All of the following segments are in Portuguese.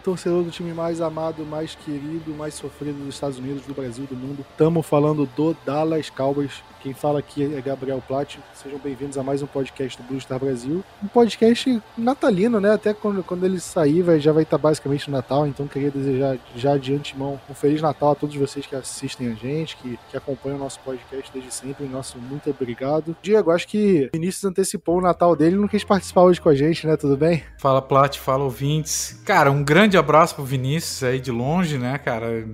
torcedor do time mais amado, mais querido, mais sofrido dos Estados Unidos, do Brasil, do mundo. Estamos falando do Dallas Cowboys. Quem fala aqui é Gabriel Platt. Sejam bem-vindos a mais um podcast do Blue Star Brasil. Um podcast natalino, né? Até quando, quando ele sair, vai, já vai estar basicamente no Natal. Então, queria desejar já de antemão um Feliz Natal a todos vocês que assistem a gente, que, que acompanham o nosso podcast desde sempre. Nosso muito obrigado. Diego, acho que Vinícius antecipou o Natal dele não quis participar hoje com a gente, né? Tudo bem? Fala, Plat, fala, ouvintes. Cara, um grande abraço pro Vinícius aí de longe, né, cara?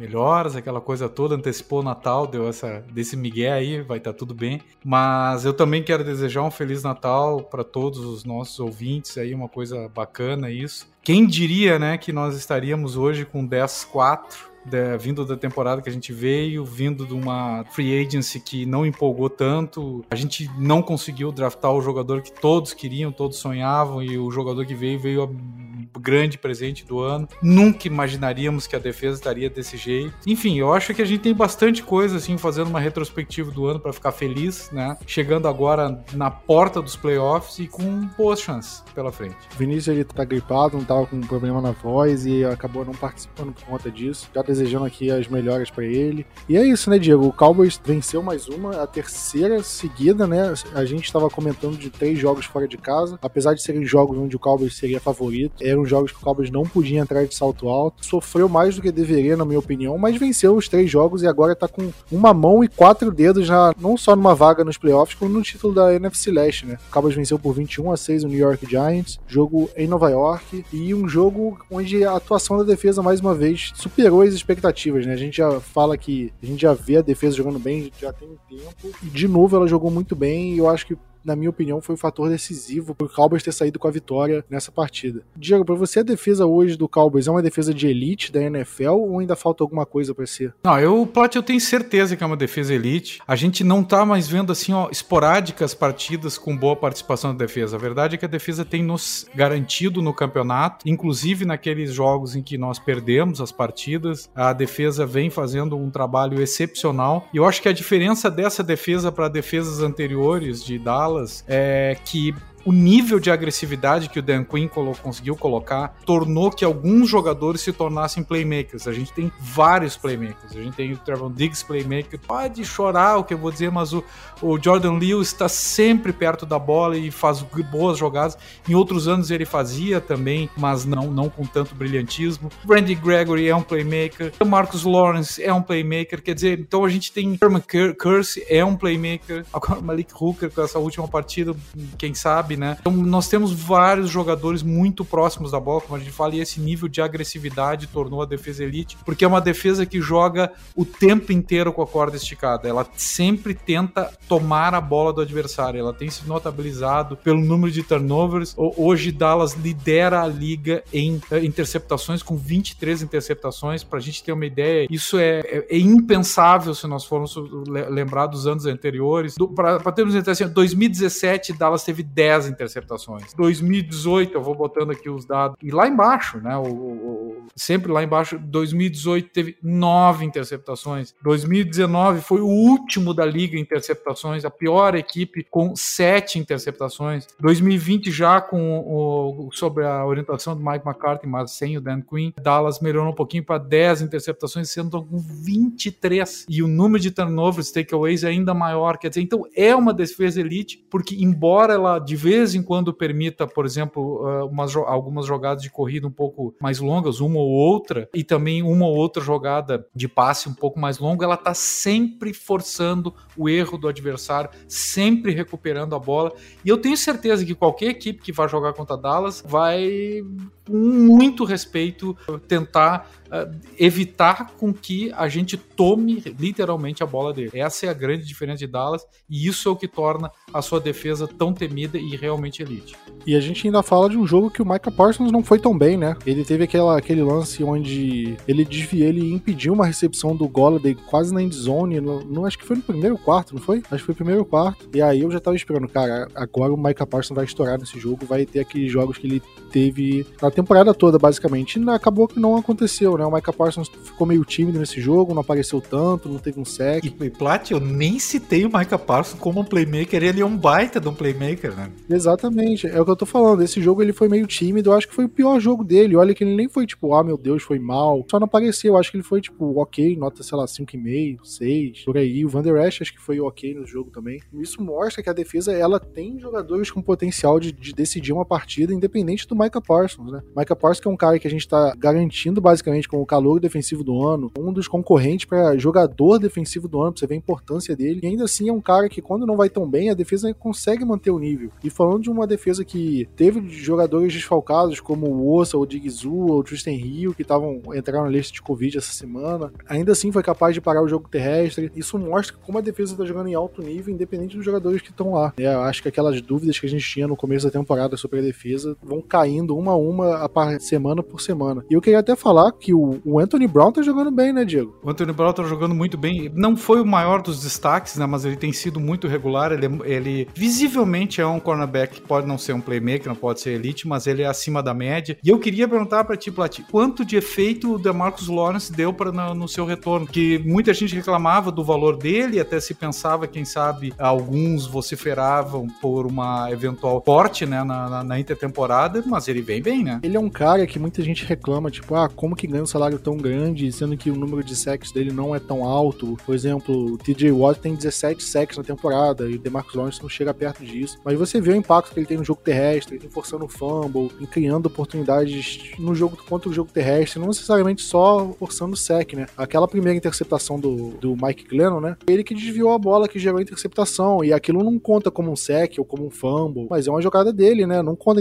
melhoras, aquela coisa toda, antecipou o Natal, deu essa desse migué aí, vai estar tá tudo bem. Mas eu também quero desejar um feliz Natal para todos os nossos ouvintes aí, uma coisa bacana isso. Quem diria, né, que nós estaríamos hoje com 10-4 da, vindo da temporada que a gente veio, vindo de uma free agency que não empolgou tanto. A gente não conseguiu draftar o jogador que todos queriam, todos sonhavam, e o jogador que veio veio a grande presente do ano. Nunca imaginaríamos que a defesa estaria desse jeito. Enfim, eu acho que a gente tem bastante coisa assim fazendo uma retrospectiva do ano para ficar feliz, né? Chegando agora na porta dos playoffs e com boas chances pela frente. O Vinícius ele tá gripado, não tava com problema na voz e acabou não participando por conta disso. Já desejando aqui as melhoras para ele. E é isso, né, Diego? O Cowboys venceu mais uma, a terceira seguida, né? A gente estava comentando de três jogos fora de casa, apesar de serem jogos onde o Cowboys seria favorito. Eram jogos que o Cowboys não podia entrar de salto alto. Sofreu mais do que deveria, na minha opinião, mas venceu os três jogos e agora tá com uma mão e quatro dedos já, não só numa vaga nos playoffs, como no título da NFC Leste, né? O Cowboys venceu por 21 a 6 o New York Giants, jogo em Nova York e um jogo onde a atuação da defesa mais uma vez superou as expectativas, né? A gente já fala que a gente já vê a defesa jogando bem, já tem um tempo. E de novo ela jogou muito bem e eu acho que na minha opinião, foi o um fator decisivo para o Cowboys ter saído com a vitória nessa partida. Diego, para você a defesa hoje do Cowboys é uma defesa de elite da NFL ou ainda falta alguma coisa para ser? Não, eu, Plat, eu tenho certeza que é uma defesa elite. A gente não tá mais vendo assim, ó, esporádicas partidas com boa participação da defesa. A verdade é que a defesa tem nos garantido no campeonato, inclusive naqueles jogos em que nós perdemos as partidas, a defesa vem fazendo um trabalho excepcional. E eu acho que a diferença dessa defesa para defesas anteriores de Dallas é que o nível de agressividade que o Dan Quinn colo conseguiu colocar tornou que alguns jogadores se tornassem playmakers. A gente tem vários playmakers. A gente tem o Trevor Diggs playmaker. Pode chorar o que eu vou dizer, mas o, o Jordan Lewis está sempre perto da bola e faz boas jogadas. Em outros anos ele fazia também, mas não, não com tanto brilhantismo. Randy Gregory é um playmaker. O Marcus Lawrence é um playmaker. Quer dizer, então a gente tem Herman Curse é um playmaker. Agora Malik Hooker com essa última partida, quem sabe sabe, né? Então nós temos vários jogadores muito próximos da bola, como a gente fala, e esse nível de agressividade tornou a defesa elite, porque é uma defesa que joga o tempo inteiro com a corda esticada. Ela sempre tenta tomar a bola do adversário. Ela tem se notabilizado pelo número de turnovers. Hoje Dallas lidera a liga em eh, interceptações com 23 interceptações. Para a gente ter uma ideia, isso é, é, é, impensável se nós formos lembrar dos anos anteriores. Para termos uma assim, 2017 Dallas teve 10 10 interceptações. 2018, eu vou botando aqui os dados. E lá embaixo, né? O, o, sempre lá embaixo, 2018 teve 9 interceptações. 2019 foi o último da liga em interceptações, a pior equipe com 7 interceptações. 2020 já com o, sob a orientação do Mike McCarthy, mas sem o Dan Quinn, Dallas melhorou um pouquinho para 10 interceptações, sendo com 23. E o número de turnovers, takeaways é ainda maior. Quer dizer, então é uma defesa elite, porque embora ela de vez vez em quando permita, por exemplo, ah, umas, algumas jogadas de corrida um pouco mais longas, uma ou outra, e também uma ou outra jogada de passe um pouco mais longa, ela está sempre forçando o erro do adversário, sempre recuperando a bola. E eu tenho certeza que qualquer equipe que vai jogar contra Dallas vai, com muito respeito, tentar uh, evitar com que a gente tome literalmente a bola dele. Essa é a grande diferença de Dallas e isso é o que torna a sua defesa tão temida e realmente elite. E a gente ainda fala de um jogo que o Micah Parsons não foi tão bem, né? Ele teve aquela, aquele lance onde ele desviou, ele impediu uma recepção do Golladay quase na endzone, no, no, acho que foi no primeiro quarto, não foi? Acho que foi o primeiro quarto. E aí eu já tava esperando, cara, agora o Micah Parsons vai estourar nesse jogo, vai ter aqueles jogos que ele teve na temporada toda, basicamente. E acabou que não aconteceu, né? Né? O Micah Parsons ficou meio tímido nesse jogo, não apareceu tanto, não teve um sec. E, e Plat, eu nem citei o Micah Parsons como um playmaker, ele é um baita de um playmaker, né? Exatamente, é o que eu tô falando. Esse jogo ele foi meio tímido, eu acho que foi o pior jogo dele. Olha que ele nem foi tipo, ah, meu Deus, foi mal. Só não apareceu, eu acho que ele foi tipo, ok, nota, sei lá, 5,5, 6, por aí. O Van Der Esch acho que foi ok no jogo também. Isso mostra que a defesa, ela tem jogadores com potencial de, de decidir uma partida, independente do Micah Parsons, né? Micah Parsons que é um cara que a gente tá garantindo basicamente como o calor defensivo do ano, um dos concorrentes para jogador defensivo do ano, pra você ver a importância dele. E ainda assim é um cara que quando não vai tão bem, a defesa consegue manter o nível. E falando de uma defesa que teve jogadores desfalcados como o Ossa, o Digzu, o Tristan Hill, que estavam entraram na lista de Covid essa semana, ainda assim foi capaz de parar o jogo terrestre. Isso mostra como a defesa tá jogando em alto nível, independente dos jogadores que estão lá. É, acho que aquelas dúvidas que a gente tinha no começo da temporada sobre a defesa vão caindo uma a uma a semana por semana. E eu queria até falar que o, o Anthony Brown tá jogando bem, né, Diego? O Anthony Brown tá jogando muito bem. Não foi o maior dos destaques, né? Mas ele tem sido muito regular. Ele, ele visivelmente é um cornerback que pode não ser um playmaker, não pode ser elite, mas ele é acima da média. E eu queria perguntar para ti, Plati, quanto de efeito o DeMarcus Lawrence deu para no, no, seu retorno? Que muita gente reclamava do valor dele, até se pensava, quem sabe, alguns vociferavam por uma eventual porte, né, na, na, na intertemporada, mas ele vem bem, né? Ele é um cara que muita gente reclama, tipo, ah, como que ganha salário tão grande, sendo que o número de sacks dele não é tão alto. Por exemplo, o TJ Watt tem 17 sacks na temporada e o DeMarcus Lawrence não chega perto disso. Mas você vê o impacto que ele tem no jogo terrestre, ele tem forçando o fumble, criando oportunidades no jogo contra o jogo terrestre, não necessariamente só forçando o sec, né? Aquela primeira interceptação do, do Mike Glennon, né? Ele que desviou a bola que gerou a interceptação e aquilo não conta como um sec ou como um fumble, mas é uma jogada dele, né? Não conta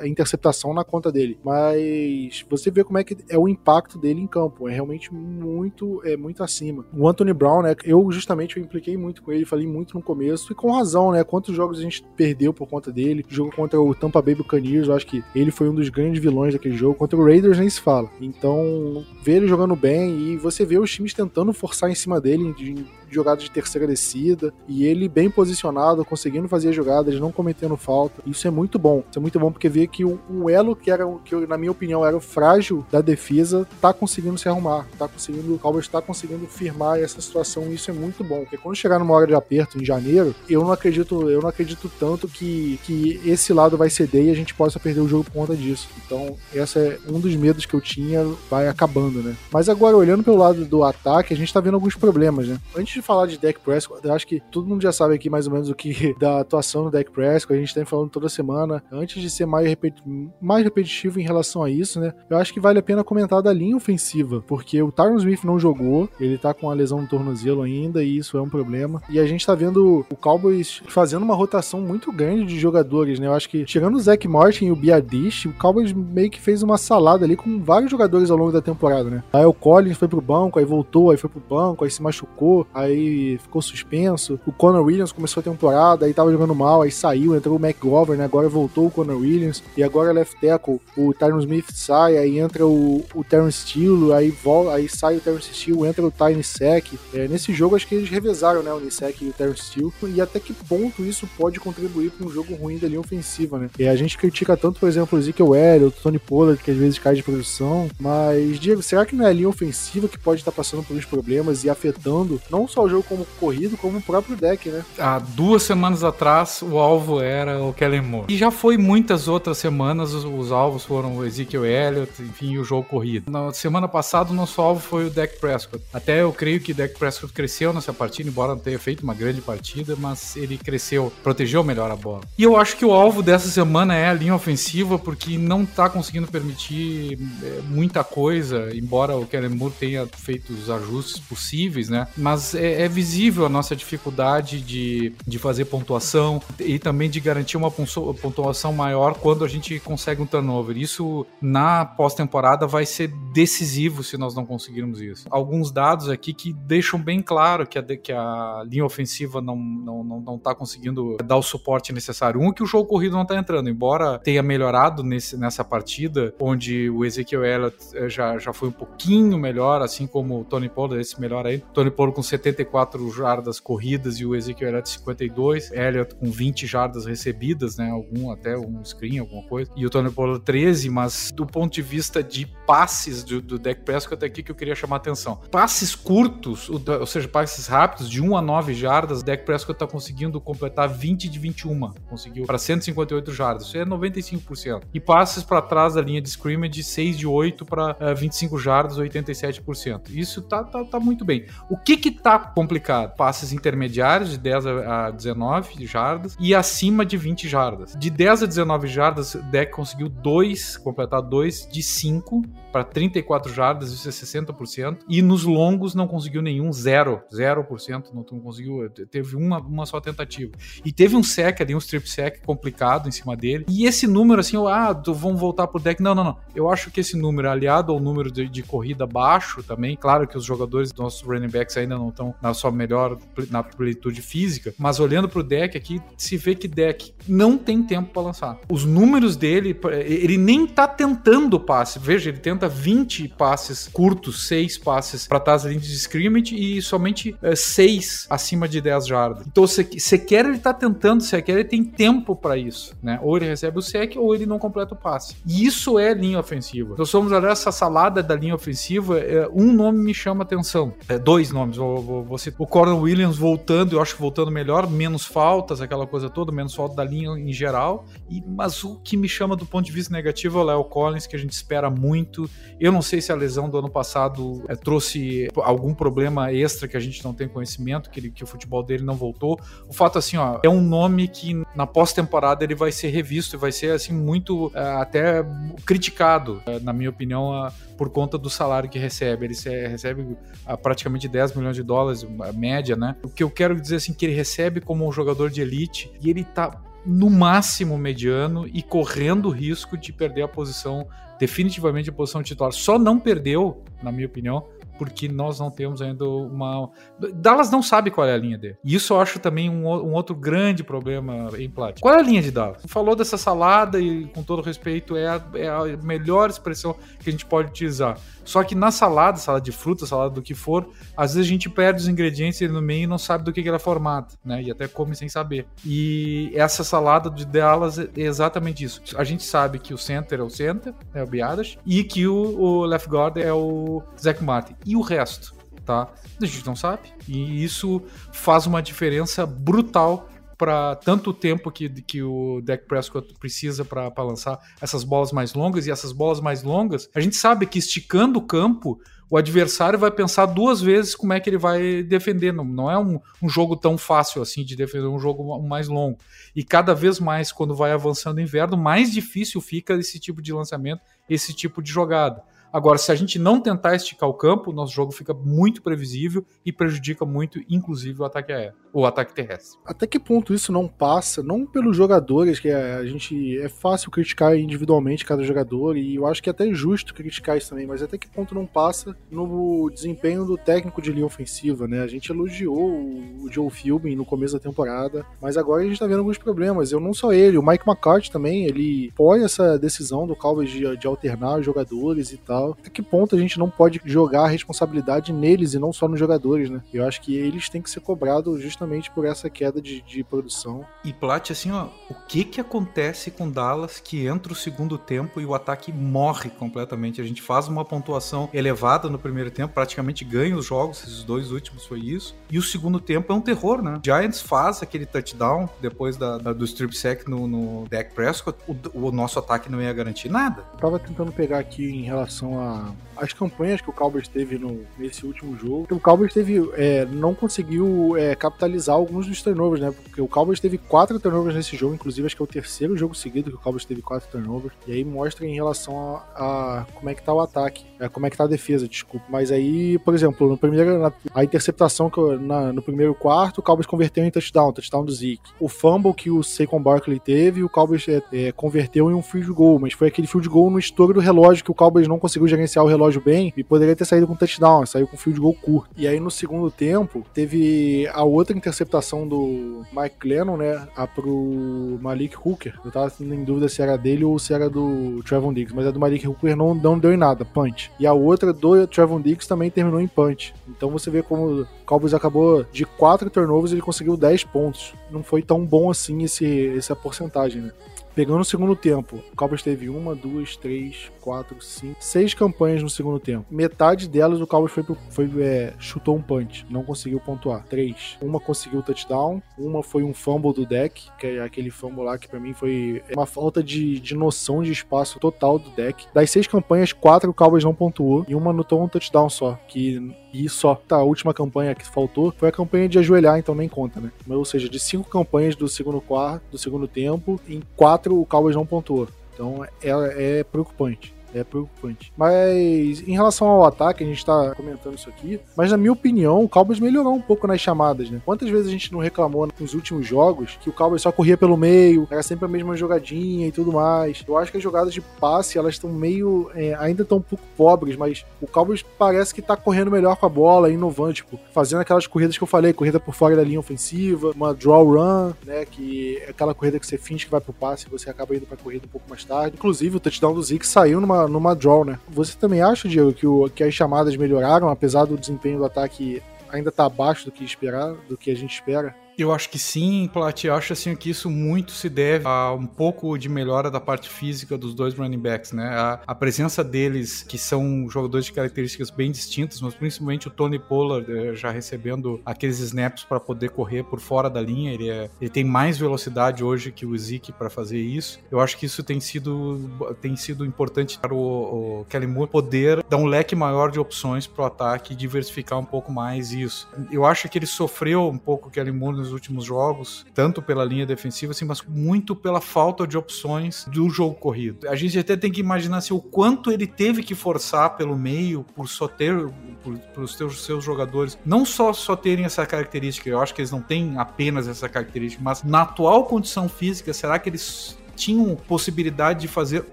a interceptação na conta dele. Mas você vê como é que é o impacto dele em campo. É realmente muito, é muito acima. O Anthony Brown, né? Eu justamente eu impliquei muito com ele, falei muito no começo, e com razão, né? Quantos jogos a gente perdeu por conta dele? Jogo contra o Tampa Bay Buccaneers, eu acho que ele foi um dos grandes vilões daquele jogo. Contra o Raiders nem se fala. Então, ver ele jogando bem e você vê os times tentando forçar em cima dele de jogadas de terceira descida e ele bem posicionado, conseguindo fazer jogadas, não cometendo falta. Isso é muito bom. Isso é muito bom porque vê que um elo que era que na minha opinião era o frágil da defesa tá conseguindo se arrumar, tá conseguindo o Cowboys está conseguindo firmar essa situação. E isso é muito bom. Porque quando chegar numa hora de aperto em janeiro, eu não acredito, eu não acredito tanto que que esse lado vai ceder e a gente possa perder o jogo por conta disso. Então, essa é um dos medos que eu tinha vai acabando, né? Mas agora olhando pelo lado do ataque, a gente tá vendo alguns problemas, né? Antes de falar de Dak Prescott, eu acho que todo mundo já sabe aqui mais ou menos o que da atuação do Dak Prescott, a gente tá falando toda semana. Antes de ser mais, repeti mais repetitivo em relação a isso, né? Eu acho que vale a pena comentar da linha ofensiva, porque o Tyron Smith não jogou, ele tá com a lesão no tornozelo ainda e isso é um problema. E a gente tá vendo o Cowboys fazendo uma rotação muito grande de jogadores, né? Eu acho que chegando o Zach Martin e o Biadish, o Cowboys meio que fez uma salada ali com vários jogadores ao longo da temporada, né? Aí o Collins foi pro banco, aí voltou, aí foi pro banco, aí se machucou, aí aí ficou suspenso. O Conor Williams começou a temporada, aí tava jogando mal, aí saiu, entrou o McGovern, agora voltou o Conor Williams, e agora left tackle, o Tyron Smith sai, aí entra o, o Terrence Steele, aí, volta, aí sai o Terrence Steele, entra o Tiny Sec. É, nesse jogo acho que eles revezaram, né, o Nisek e o Terrence Steele, e até que ponto isso pode contribuir para um jogo ruim da linha ofensiva, né? E a gente critica tanto, por exemplo, o Ezekiel Elliott, o Tony Pollard, que às vezes cai de produção, mas, Diego, será que não é a linha ofensiva que pode estar passando por uns problemas e afetando não só só o jogo como corrido, como o próprio deck, né? Há duas semanas atrás, o alvo era o Kellen Moore. E já foi muitas outras semanas, os, os alvos foram o Ezekiel Elliott, enfim, o jogo corrido. Na semana passada, o nosso alvo foi o Dak Prescott. Até eu creio que o Dak Prescott cresceu nessa partida, embora não tenha feito uma grande partida, mas ele cresceu, protegeu melhor a bola. E eu acho que o alvo dessa semana é a linha ofensiva, porque não tá conseguindo permitir é, muita coisa, embora o Kellen Moore tenha feito os ajustes possíveis, né? Mas é, é, é, visível a nossa dificuldade de, de fazer pontuação e também de garantir uma pontuação maior quando a gente consegue um turnover. Isso na pós-temporada vai ser decisivo se nós não conseguirmos isso. Alguns dados aqui que deixam bem claro que a, que a linha ofensiva não, não, não, não tá conseguindo dar o suporte necessário. Um, que o jogo corrido não está entrando, embora tenha melhorado nesse, nessa partida, onde o Ezekiel Elliott eh, já, já foi um pouquinho melhor, assim como o Tony Pollard, esse melhor aí. Tony Pollard com 70 54 jardas corridas e o Ezekiel Elliott 52, Elliott com 20 jardas recebidas, né, algum até um screen, alguma coisa, e o Tony Pollard 13, mas do ponto de vista de passes do, do deck Prescott aqui que eu queria chamar a atenção. Passes curtos, ou seja, passes rápidos, de 1 a 9 jardas, deck Prescott está conseguindo completar 20 de 21. Conseguiu para 158 jardas. Isso é 95%. E passes para trás da linha de scrimmage de 6 de 8 para uh, 25 jardas, 87%. Isso tá, tá, tá muito bem. O que que tá complicado? Passes intermediários de 10 a 19 jardas e acima de 20 jardas. De 10 a 19 jardas, o deck conseguiu 2, completar 2 de 5 para 34 jardas, isso é 60%. E nos longos não conseguiu nenhum, 0, 0%, não, não conseguiu, teve uma, uma só tentativa. E teve um sec ali, um strip sec complicado em cima dele. E esse número, assim, ah, vamos voltar pro deck. Não, não, não. Eu acho que esse número, aliado ao número de, de corrida baixo também, claro que os jogadores dos nossos running backs ainda não estão na sua melhor, na plenitude física, mas olhando pro deck aqui, se vê que deck não tem tempo para lançar. Os números dele, ele nem tá tentando o passe. Veja, ele tenta 20 passes curtos, 6 passes para trás da linha de scrimmage e somente é, 6 acima de 10 jardas. Então, sequer ele tá tentando, sequer ele tem tempo para isso, né? Ou ele recebe o sec ou ele não completa o passe. E isso é linha ofensiva. Então, somos olhar essa salada da linha ofensiva, é, um nome me chama atenção. É, dois nomes, vou, vou, vou citar. O Coron Williams voltando, eu acho que voltando melhor, menos faltas, aquela coisa toda, menos falta da linha em geral. E, mas o que me chama do ponto de vista negativo é o Léo Collins, que a gente espera muito. Eu não sei se a lesão do ano passado é, trouxe algum problema extra que a gente não tem conhecimento, que, ele, que o futebol dele não voltou. O fato assim, ó, é um nome que na pós-temporada ele vai ser revisto e vai ser assim muito é, até criticado, é, na minha opinião, por conta do salário que recebe. Ele recebe praticamente 10 milhões de dólares, a média, né? O que eu quero dizer assim que ele recebe como um jogador de elite e ele tá no máximo mediano e correndo o risco de perder a posição, definitivamente a posição titular. Só não perdeu, na minha opinião, porque nós não temos ainda uma. Dallas não sabe qual é a linha dele. E isso eu acho também um, um outro grande problema em Plat. Qual é a linha de Dallas? Falou dessa salada e, com todo respeito, é a, é a melhor expressão que a gente pode utilizar. Só que na salada, salada de fruta, salada do que for, às vezes a gente perde os ingredientes no meio e não sabe do que, que ela é formada, né? E até come sem saber. E essa salada de Dallas é exatamente isso. A gente sabe que o center é o center, é o Biadas, e que o, o left guard é o Zach Martin e o resto, tá? A gente não sabe. E isso faz uma diferença brutal para tanto tempo que, que o Dak Prescott precisa para lançar essas bolas mais longas e essas bolas mais longas, a gente sabe que esticando o campo, o adversário vai pensar duas vezes como é que ele vai defender. Não, não é um, um jogo tão fácil assim de defender, um jogo mais longo. E cada vez mais, quando vai avançando o inverno, mais difícil fica esse tipo de lançamento, esse tipo de jogada. Agora, se a gente não tentar esticar o campo, nosso jogo fica muito previsível e prejudica muito, inclusive, o ataque aéreo, o ataque terrestre. Até que ponto isso não passa, não pelos jogadores, que a gente é fácil criticar individualmente cada jogador, e eu acho que é até justo criticar isso também, mas até que ponto não passa no desempenho do técnico de linha ofensiva, né? A gente elogiou o Joe Philbin no começo da temporada, mas agora a gente tá vendo alguns problemas. Eu não só ele, o Mike McCarthy também, ele põe essa decisão do Cowboys de, de alternar jogadores e tal tal. Até que ponto a gente não pode jogar a responsabilidade neles e não só nos jogadores, né? Eu acho que eles têm que ser cobrados justamente por essa queda de, de produção. E Plat, assim, ó, o que que acontece com Dallas que entra o segundo tempo e o ataque morre completamente? A gente faz uma pontuação elevada no primeiro tempo, praticamente ganha os jogos, esses dois últimos foi isso. E o segundo tempo é um terror, né? Giants faz aquele touchdown depois da, da do strip sack no, no Dak Prescott, o, o nosso ataque não ia garantir nada. Eu tava tentando pegar aqui em relação relação as campanhas que o Cowboys teve no, nesse último jogo. O Cowboys teve, é, não conseguiu é, capitalizar alguns dos turnovers, né? Porque o Cowboys teve quatro turnovers nesse jogo, inclusive acho que é o terceiro jogo seguido que o Cowboys teve quatro turnovers. E aí mostra em relação a, a como é que tá o ataque, é, como é que tá a defesa, desculpa. Mas aí, por exemplo, no primeiro, na, a interceptação que na, no primeiro quarto, o Cowboys converteu em touchdown, touchdown do Zeke. O fumble que o Saquon Barkley teve, o Cowboys é, é, converteu em um field goal, mas foi aquele field goal no estouro do relógio que o Cowboys não conseguiu gerenciar o relógio relógio bem e poderia ter saído com touchdown, saiu com field goal curto. E aí no segundo tempo, teve a outra interceptação do Mike Glennon, né, a pro Malik Hooker. Eu tava em dúvida se era dele ou se era do Trevon Diggs, mas a do Malik Hooker não, não deu em nada, punch. E a outra do Trevon Diggs também terminou em punch. Então você vê como o Cowboys acabou de quatro turnovers ele conseguiu 10 pontos. Não foi tão bom assim esse, essa porcentagem, né? Pegando o segundo tempo, o Cowboys teve uma, duas, três, quatro, cinco, seis campanhas no segundo tempo. Metade delas o Cowboys foi, foi é, chutou um punch, não conseguiu pontuar. Três. Uma conseguiu touchdown, uma foi um fumble do deck, que é aquele fumble lá que para mim foi uma falta de, de noção de espaço total do deck. Das seis campanhas, quatro o Cowboys não pontuou e uma anotou um touchdown só, que e só. Tá, a última campanha que faltou foi a campanha de ajoelhar, então nem conta, né? Ou seja, de cinco campanhas do segundo quarto, do segundo tempo, em quatro o Cowboys não pontuou. Então é, é preocupante. É preocupante. Mas em relação ao ataque, a gente tá comentando isso aqui. Mas na minha opinião, o Cowboys melhorou um pouco nas chamadas, né? Quantas vezes a gente não reclamou nos últimos jogos que o Cowboys só corria pelo meio, era sempre a mesma jogadinha e tudo mais. Eu acho que as jogadas de passe, elas estão meio. É, ainda estão um pouco pobres, mas o Cowboys parece que tá correndo melhor com a bola, inovando, tipo, fazendo aquelas corridas que eu falei, corrida por fora da linha ofensiva, uma draw run, né? Que é aquela corrida que você finge que vai pro passe e você acaba indo pra corrida um pouco mais tarde. Inclusive, o touchdown do Zeke saiu numa numa, draw, né? Você também acha, Diego, que, o, que as chamadas melhoraram, apesar do desempenho do ataque ainda estar tá abaixo do que esperar, do que a gente espera? Eu acho que sim, Plat. Eu acho assim que isso muito se deve a um pouco de melhora da parte física dos dois running backs, né? A, a presença deles, que são jogadores de características bem distintas, mas principalmente o Tony Pollard eh, já recebendo aqueles snaps para poder correr por fora da linha. Ele, é, ele tem mais velocidade hoje que o Zeke para fazer isso. Eu acho que isso tem sido, tem sido importante para o, o Kelly Moore poder dar um leque maior de opções para o ataque e diversificar um pouco mais isso. Eu acho que ele sofreu um pouco o Kelly Moore nos últimos jogos, tanto pela linha defensiva, assim, mas muito pela falta de opções do jogo corrido. A gente até tem que imaginar assim, o quanto ele teve que forçar pelo meio por só ter, por, por os seus, jogadores, não só só terem essa característica, eu acho que eles não têm apenas essa característica, mas na atual condição física, será que eles tinham possibilidade de fazer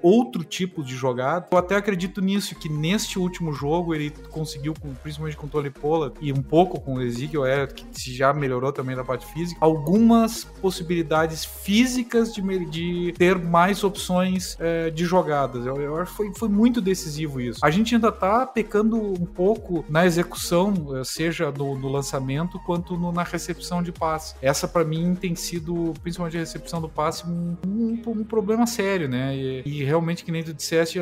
outro tipo de jogada. Eu até acredito nisso, que neste último jogo ele conseguiu, principalmente com o Tony Pollard e um pouco com o Ezekiel que já melhorou também na parte física, algumas possibilidades físicas de, de ter mais opções é, de jogadas. Eu, acho que foi, foi muito decisivo isso. A gente ainda tá pecando um pouco na execução, eh, seja no lançamento quanto no, na recepção de passe. Essa para mim tem sido, principalmente a recepção do passe, um, um um problema sério, né? E, e realmente, que nem tu disseste,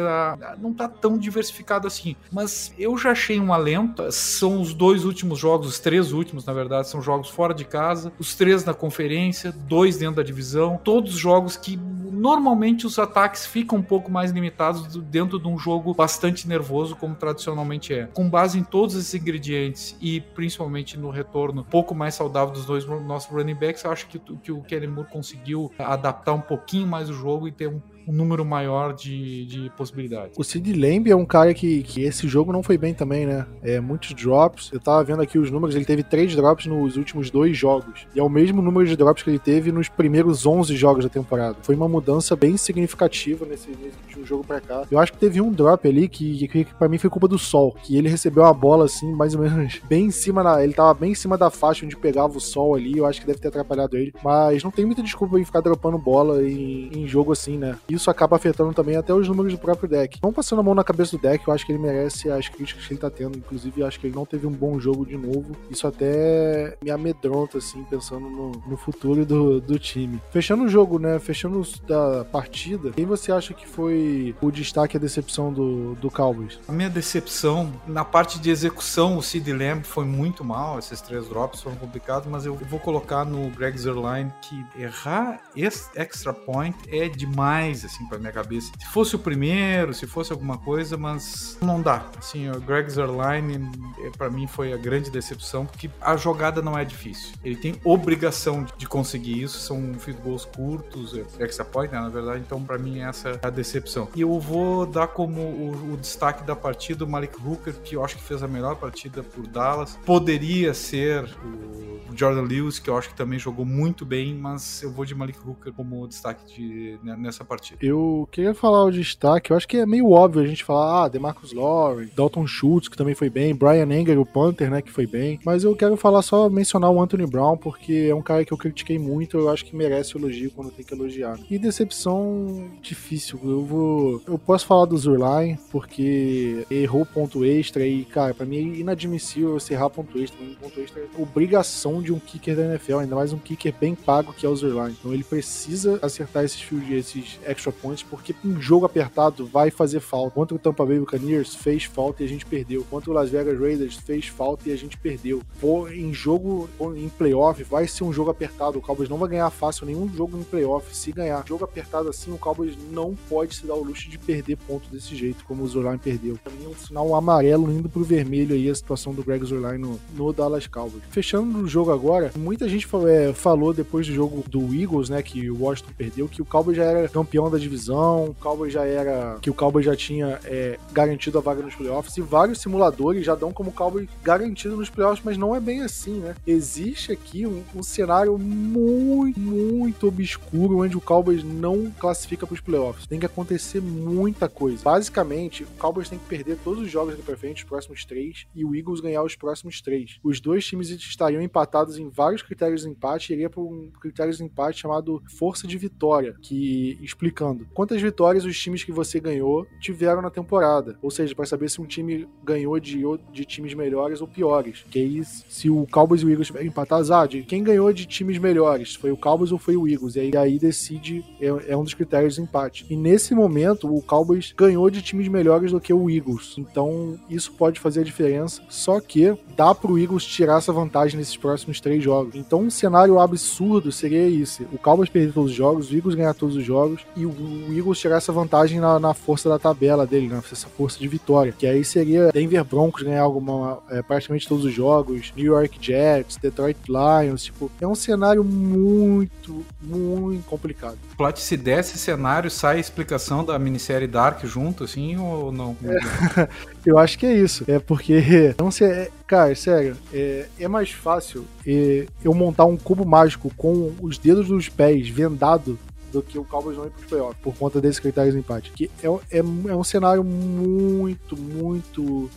não tá tão diversificado assim. Mas eu já achei um alento. São os dois últimos jogos, os três últimos, na verdade, são jogos fora de casa, os três na conferência, dois dentro da divisão, todos jogos que normalmente os ataques ficam um pouco mais limitados dentro de um jogo bastante nervoso, como tradicionalmente é. Com base em todos esses ingredientes e principalmente no retorno um pouco mais saudável dos dois nossos running backs, eu acho que, que o Kelly Moore conseguiu adaptar um pouquinho mais o jogo e ter um um número maior de, de possibilidades. O Sid Lamb é um cara que, que esse jogo não foi bem também, né? É, muitos drops. Eu tava vendo aqui os números, ele teve três drops nos últimos dois jogos. E é o mesmo número de drops que ele teve nos primeiros 11 jogos da temporada. Foi uma mudança bem significativa nesse, nesse último jogo pra cá. Eu acho que teve um drop ali que, que, que pra mim foi culpa do sol. Que ele recebeu a bola assim, mais ou menos bem em cima da. Ele tava bem em cima da faixa onde pegava o sol ali. Eu acho que deve ter atrapalhado ele. Mas não tem muita desculpa em ficar dropando bola em, em jogo assim, né? Isso acaba afetando também até os números do próprio deck. Não passando a mão na cabeça do deck, eu acho que ele merece as críticas que ele tá tendo. Inclusive, acho que ele não teve um bom jogo de novo. Isso até me amedronta, assim, pensando no, no futuro do, do time. Fechando o jogo, né? Fechando da partida, quem você acha que foi o destaque e a decepção do, do Cowboys? A minha decepção, na parte de execução, o Sid Lamb foi muito mal. Esses três drops foram complicados, mas eu vou colocar no Greg Zerline que errar esse extra point é demais, assim, pra minha cabeça. Se fosse o primeiro, se fosse alguma coisa, mas não dá. Assim, o Greg Zerline, eh, para mim, foi a grande decepção, porque a jogada não é difícil. Ele tem obrigação de conseguir isso, são field goals curtos, é, extra point, né, na verdade, então para mim essa é a decepção. E eu vou dar como o, o destaque da partida o Malik Hooker, que eu acho que fez a melhor partida por Dallas. Poderia ser o Jordan Lewis, que eu acho que também jogou muito bem, mas eu vou de Malik Hooker como destaque de, nessa partida. Eu queria falar o destaque, eu acho que é meio óbvio a gente falar, ah, DeMarcus Lawrence, Dalton Schultz, que também foi bem, Brian Enger, o Panther, né, que foi bem, mas eu quero falar só, mencionar o Anthony Brown, porque é um cara que eu critiquei muito, eu acho que merece elogio quando tem que elogiar. E decepção difícil, eu vou, eu posso falar do Zurline, porque errou ponto extra e, cara, pra mim é inadmissível você errar ponto extra, ponto extra é obrigação de um kicker da NFL, ainda mais um kicker bem pago que é o Zurline. Então ele precisa acertar esses esses extra points, porque um jogo apertado vai fazer falta. Contra o Tampa Bay Buccaneers fez falta e a gente perdeu. Contra o Las Vegas Raiders fez falta e a gente perdeu. Pô, em jogo, em playoff, vai ser um jogo apertado. O Cowboys não vai ganhar fácil nenhum jogo em playoff. Se ganhar jogo apertado assim, o Cowboys não pode se dar o luxo de perder ponto desse jeito, como o Zurline perdeu. Pra mim é um sinal amarelo indo pro vermelho aí a situação do Greg Zurline no, no Dallas Cowboys. Fechando o jogo agora, muita gente falou, é, falou depois do jogo do Eagles, né, que o Washington perdeu, que o Cowboys já era campeão da divisão, o Cowboys já era, que o Cowboys já tinha é, garantido a vaga nos playoffs, e vários simuladores já dão como Cowboys garantido nos playoffs, mas não é bem assim, né? Existe aqui um, um cenário muito, muito obscuro onde o Cowboys não classifica para os playoffs. Tem que acontecer muita coisa. Basicamente, o Cowboys tem que perder todos os jogos daqui pra frente, os próximos três, e o Eagles ganhar os próximos três. Os dois times estariam empatados em vários critérios de empate, e iria para um critério de empate chamado força de vitória, que explicando quantas vitórias os times que você ganhou tiveram na temporada. Ou seja, para saber se um time ganhou de, de times melhores ou piores. Que aí, se o Cowboys e o Eagles estiverem empatados, ah, de quem ganhou de times melhores? Foi o Cowboys ou foi o Eagles? E aí, aí decide, é, é um dos critérios de empate. E nesse momento, o Cowboys ganhou de times melhores do que o Eagles. Então, isso pode fazer a diferença. Só que dá pro Eagles tirar essa vantagem nesses próximos três jogos. Então, um cenário absurdo seria isso: o Cowboys perder todos os jogos, o Eagles ganhar todos os jogos e o Eagles tirar essa vantagem na, na força da tabela dele, né? essa força de vitória. Que aí seria Denver Broncos ganhar alguma, é, praticamente todos os jogos, New York Jets, Detroit Lions. Tipo, é um cenário muito, muito complicado. Plot, se desse cenário, sai a explicação da minissérie Dark junto, assim, ou não? É, eu acho que é isso. É porque. Não sei, é, cara, sério, é, é mais fácil é, eu montar um cubo mágico com os dedos dos pés vendado do que o Cowboys não ir pro playoff, por conta desses critérios de empate. Que é, é, é um cenário muito, muito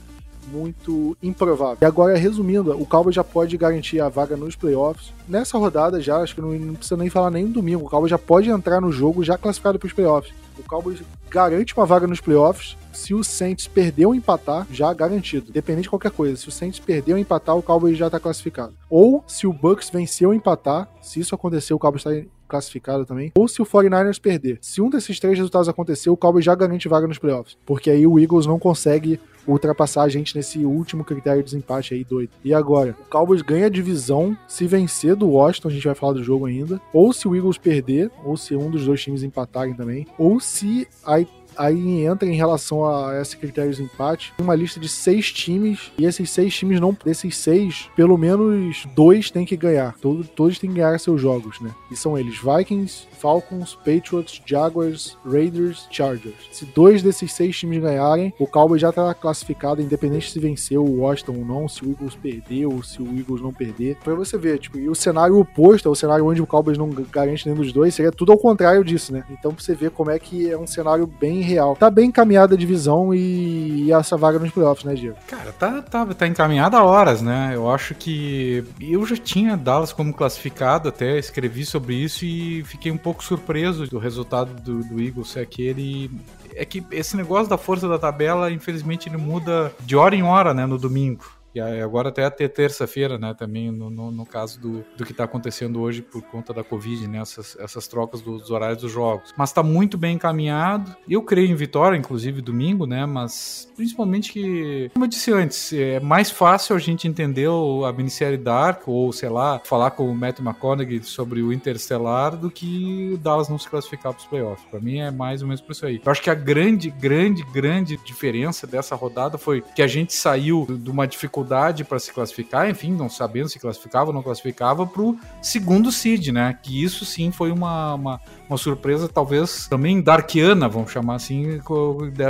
muito improvável. E agora, resumindo, o Cowboys já pode garantir a vaga nos playoffs. Nessa rodada já, acho que não, não precisa nem falar nem no domingo, o Cowboys já pode entrar no jogo já classificado para os playoffs. O Cowboys garante uma vaga nos playoffs. Se o Saints perder ou empatar, já garantido. Independente de qualquer coisa. Se o Saints perder ou empatar, o Cowboys já está classificado. Ou se o Bucks vencer ou empatar, se isso acontecer, o Cowboys está classificado também. Ou se o 49ers perder. Se um desses três resultados acontecer, o Cowboys já garante vaga nos playoffs. Porque aí o Eagles não consegue ultrapassar a gente nesse último critério de desempate aí doido. E agora, o Cowboys ganha a divisão se vencer do Washington, a gente vai falar do jogo ainda, ou se o Eagles perder, ou se um dos dois times empatarem também, ou se a aí entra em relação a esse critério de empate, uma lista de seis times, e esses seis times não, desses seis, pelo menos dois têm que ganhar. Todos, todos têm que ganhar seus jogos, né? E são eles: Vikings, Falcons, Patriots, Jaguars, Raiders, Chargers. Se dois desses seis times ganharem, o Cowboys já tá classificado, independente se venceu o Washington ou não, se o Eagles perdeu ou se o Eagles não perder. Pra você ver, tipo, e o cenário oposto, é o cenário onde o Cowboys não garante nenhum dos dois, seria tudo ao contrário disso, né? Então pra você ver como é que é um cenário bem real. Tá bem encaminhada a divisão e, e essa vaga nos playoffs, né, Diego? Cara, tá, tá, tá encaminhada há horas, né? Eu acho que eu já tinha Dallas como classificado, até escrevi sobre isso e fiquei um pouco surpreso do resultado do, do Eagles aquele é que esse negócio da força da tabela, infelizmente, ele muda de hora em hora, né, no domingo. E agora até até terça-feira, né? Também no, no, no, caso do, do que está acontecendo hoje por conta da Covid, né? Essas, essas trocas dos horários dos jogos. Mas está muito bem encaminhado. Eu creio em vitória, inclusive domingo, né? Mas principalmente que, como eu disse antes, é mais fácil a gente entender a minissérie Dark ou, sei lá, falar com o Matt McConaughey sobre o Interstellar do que o Dallas não se classificar para os playoffs. Para mim é mais ou menos por isso aí. Eu acho que a grande, grande, grande diferença dessa rodada foi que a gente saiu de uma dificuldade dificuldade para se classificar, enfim, não sabendo se classificava ou não classificava, para o segundo seed, né? Que isso sim foi uma, uma, uma surpresa, talvez também darkiana, vamos chamar assim,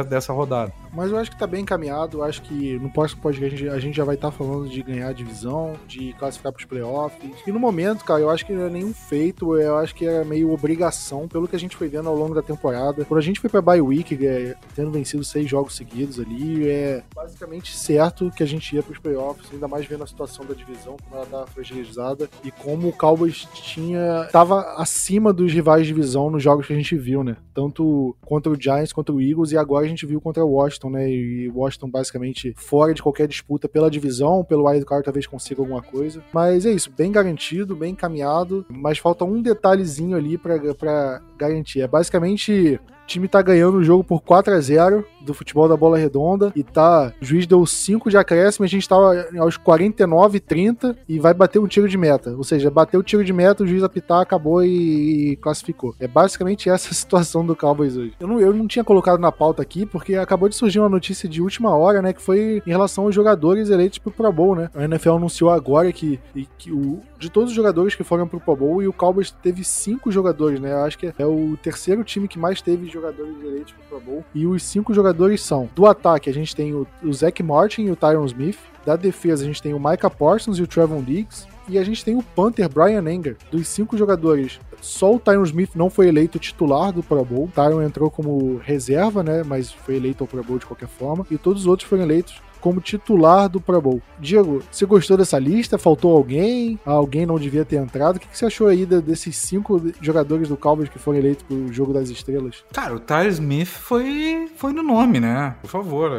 dessa rodada. Mas eu acho que tá bem encaminhado. Eu acho que no próximo podcast a gente já vai estar tá falando de ganhar a divisão, de classificar pros playoffs. E no momento, cara, eu acho que não é nenhum feito, eu acho que é meio obrigação, pelo que a gente foi vendo ao longo da temporada. Quando a gente foi pra bye week, é, tendo vencido seis jogos seguidos ali, é basicamente certo que a gente ia pros playoffs, ainda mais vendo a situação da divisão, como ela tá fragilizada, e como o Cowboys tinha. tava acima dos rivais de divisão nos jogos que a gente viu, né? Tanto contra o Giants, contra o Eagles, e agora a gente viu contra o Washington, né? E Washington basicamente fora de qualquer disputa pela divisão, pelo wild card talvez consiga alguma coisa. Mas é isso, bem garantido, bem encaminhado, mas falta um detalhezinho ali para garantir. É basicamente o time tá ganhando o jogo por 4 a 0 do futebol da bola redonda e tá. O juiz deu 5 de acréscimo, a gente tava aos 49 30 e vai bater um tiro de meta. Ou seja, bateu o tiro de meta, o juiz apitar, acabou e, e classificou. É basicamente essa a situação do Cowboys hoje. Eu não, eu não tinha colocado na pauta aqui porque acabou de surgir uma notícia de última hora, né? Que foi em relação aos jogadores eleitos pro Pro Bowl, né? A NFL anunciou agora que, que o, de todos os jogadores que foram pro Pro Bowl e o Cowboys teve cinco jogadores, né? Eu acho que é o terceiro time que mais teve jogadores direitos pro Pro Bowl. E os cinco jogadores são: do ataque, a gente tem o, o Zach Martin e o Tyron Smith. Da defesa, a gente tem o Micah Parsons e o Trevon Diggs. E a gente tem o Panther Brian Enger. Dos cinco jogadores, só o Tyron Smith não foi eleito titular do Pro Bowl. Tyron entrou como reserva, né? Mas foi eleito ao Pro Bowl de qualquer forma. E todos os outros foram eleitos como titular do Pro Bowl. Diego, você gostou dessa lista? Faltou alguém? Alguém não devia ter entrado? O que você achou aí desses cinco jogadores do Cowboys que foram eleitos pro Jogo das Estrelas? Cara, o Tyler Smith foi, foi no nome, né? Por favor,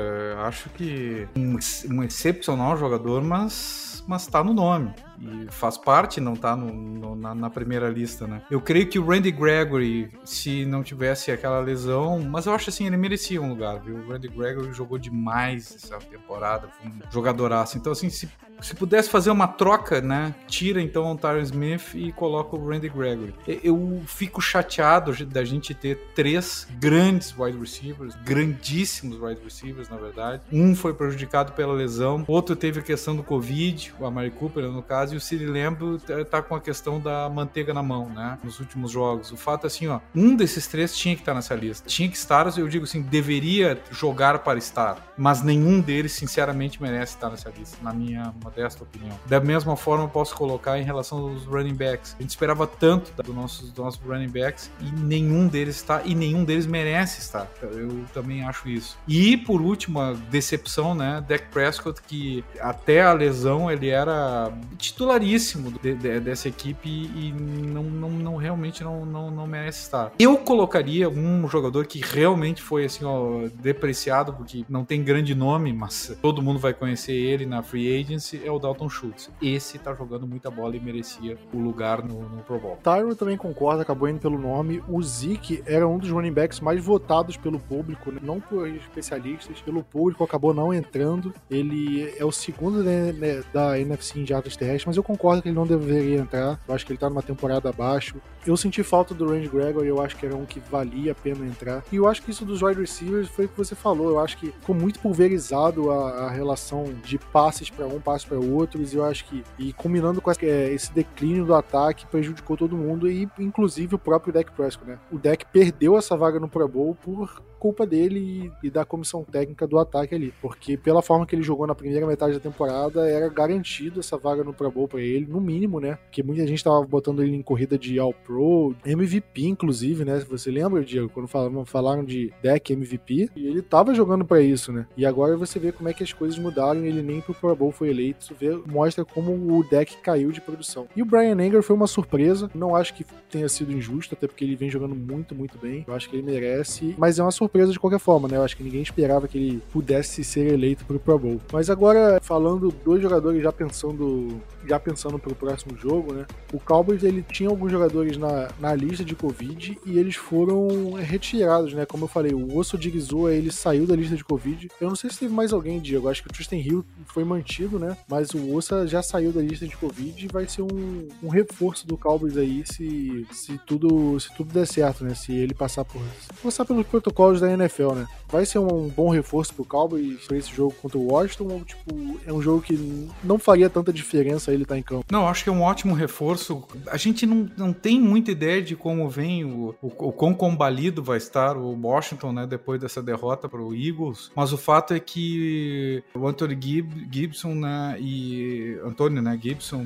acho que um, um excepcional jogador, mas, mas tá no nome e faz parte, não tá no, no, na, na, primeira lista, né? Eu creio que o Randy Gregory, se não tivesse aquela lesão, mas eu acho assim, ele merecia um lugar, viu? O Randy Gregory jogou demais essa temporada, foi um jogadoraço. Então, assim, se se pudesse fazer uma troca, né? Tira então o Tyron Smith e coloca o Randy Gregory. Eu fico chateado da gente ter três grandes wide receivers, grandíssimos wide receivers, na verdade. Um foi prejudicado pela lesão, outro teve a questão do Covid, o Amari Cooper no caso, e o City Lamb tá com a questão da manteiga na mão, né? Nos últimos jogos. O fato é assim, ó, um desses três tinha que estar nessa lista. Tinha que estar, eu digo assim, deveria jogar para estar, mas nenhum deles, sinceramente, merece estar nessa lista, na minha modesta opinião. Da mesma forma, eu posso colocar em relação aos running backs. A gente esperava tanto dos nossos, nossos running backs e nenhum deles está, e nenhum deles merece estar. Eu também acho isso. E, por último, a decepção, né? Dak Prescott, que até a lesão ele era titularíssimo de, de, dessa equipe e não, não, não realmente não, não, não merece estar. Eu colocaria um jogador que realmente foi assim, ó, depreciado, porque não tem grande nome, mas todo mundo vai conhecer ele na free agency é o Dalton Schultz. Esse tá jogando muita bola e merecia o lugar no, no Pro Bowl. Tyro também concorda, acabou indo pelo nome. O Zeke era um dos running backs mais votados pelo público, né? não por especialistas, pelo público, acabou não entrando. Ele é o segundo né, né da NFC em jardas terrestres, mas eu concordo que ele não deveria entrar. Eu acho que ele tá numa temporada abaixo. Eu senti falta do Range Gregory, eu acho que era um que valia a pena entrar. E eu acho que isso dos wide receivers foi o que você falou. Eu acho que ficou muito pulverizado a, a relação de passes para um, passe para outros. E eu acho que, e combinando com é, esse declínio do ataque, prejudicou todo mundo, e inclusive o próprio Dak Prescott, né? O Dak perdeu essa vaga no Pro Bowl por culpa dele e, e, da comissão técnica do ataque ali. Porque pela forma que ele jogou na primeira metade da temporada, era garantido essa vaga no Pro Bowl pra ele, no mínimo, né? Porque muita gente tava botando ele em corrida de All Pro, MVP, inclusive, né? Você lembra, Diego, quando falaram, falaram de deck MVP? E ele tava jogando para isso, né? E agora você vê como é que as coisas mudaram ele nem pro Pro Bowl foi eleito. Isso vê, mostra como o deck caiu de produção. E o Brian Anger foi uma surpresa. Não acho que tenha sido injusto, até porque ele vem jogando muito, muito bem. Eu acho que ele merece. Mas é uma surpresa surpresa de qualquer forma, né? Eu acho que ninguém esperava que ele pudesse ser eleito pro Pro Bowl. Mas agora, falando dois jogadores já pensando já pensando pro próximo jogo, né? O Cowboys ele tinha alguns jogadores na, na lista de Covid e eles foram retirados, né? Como eu falei, o Osso de Gizua, ele saiu da lista de Covid. Eu não sei se teve mais alguém, Diego. Acho que o Tristan Hill foi mantido, né? Mas o Ossa já saiu da lista de Covid e vai ser um, um reforço do Cowboys aí se, se, tudo, se tudo der certo, né? Se ele passar por passar pelos protocolos da NFL, né? Vai ser um bom reforço pro Cowboys pra esse jogo contra o Washington ou, tipo, é um jogo que não faria tanta diferença ele tá em campo? Não, acho que é um ótimo reforço. A gente não, não tem muita ideia de como vem o, o, o quão combalido vai estar o Washington, né, depois dessa derrota para o Eagles, mas o fato é que o Anthony Gibson, né, e Antônio, né, Gibson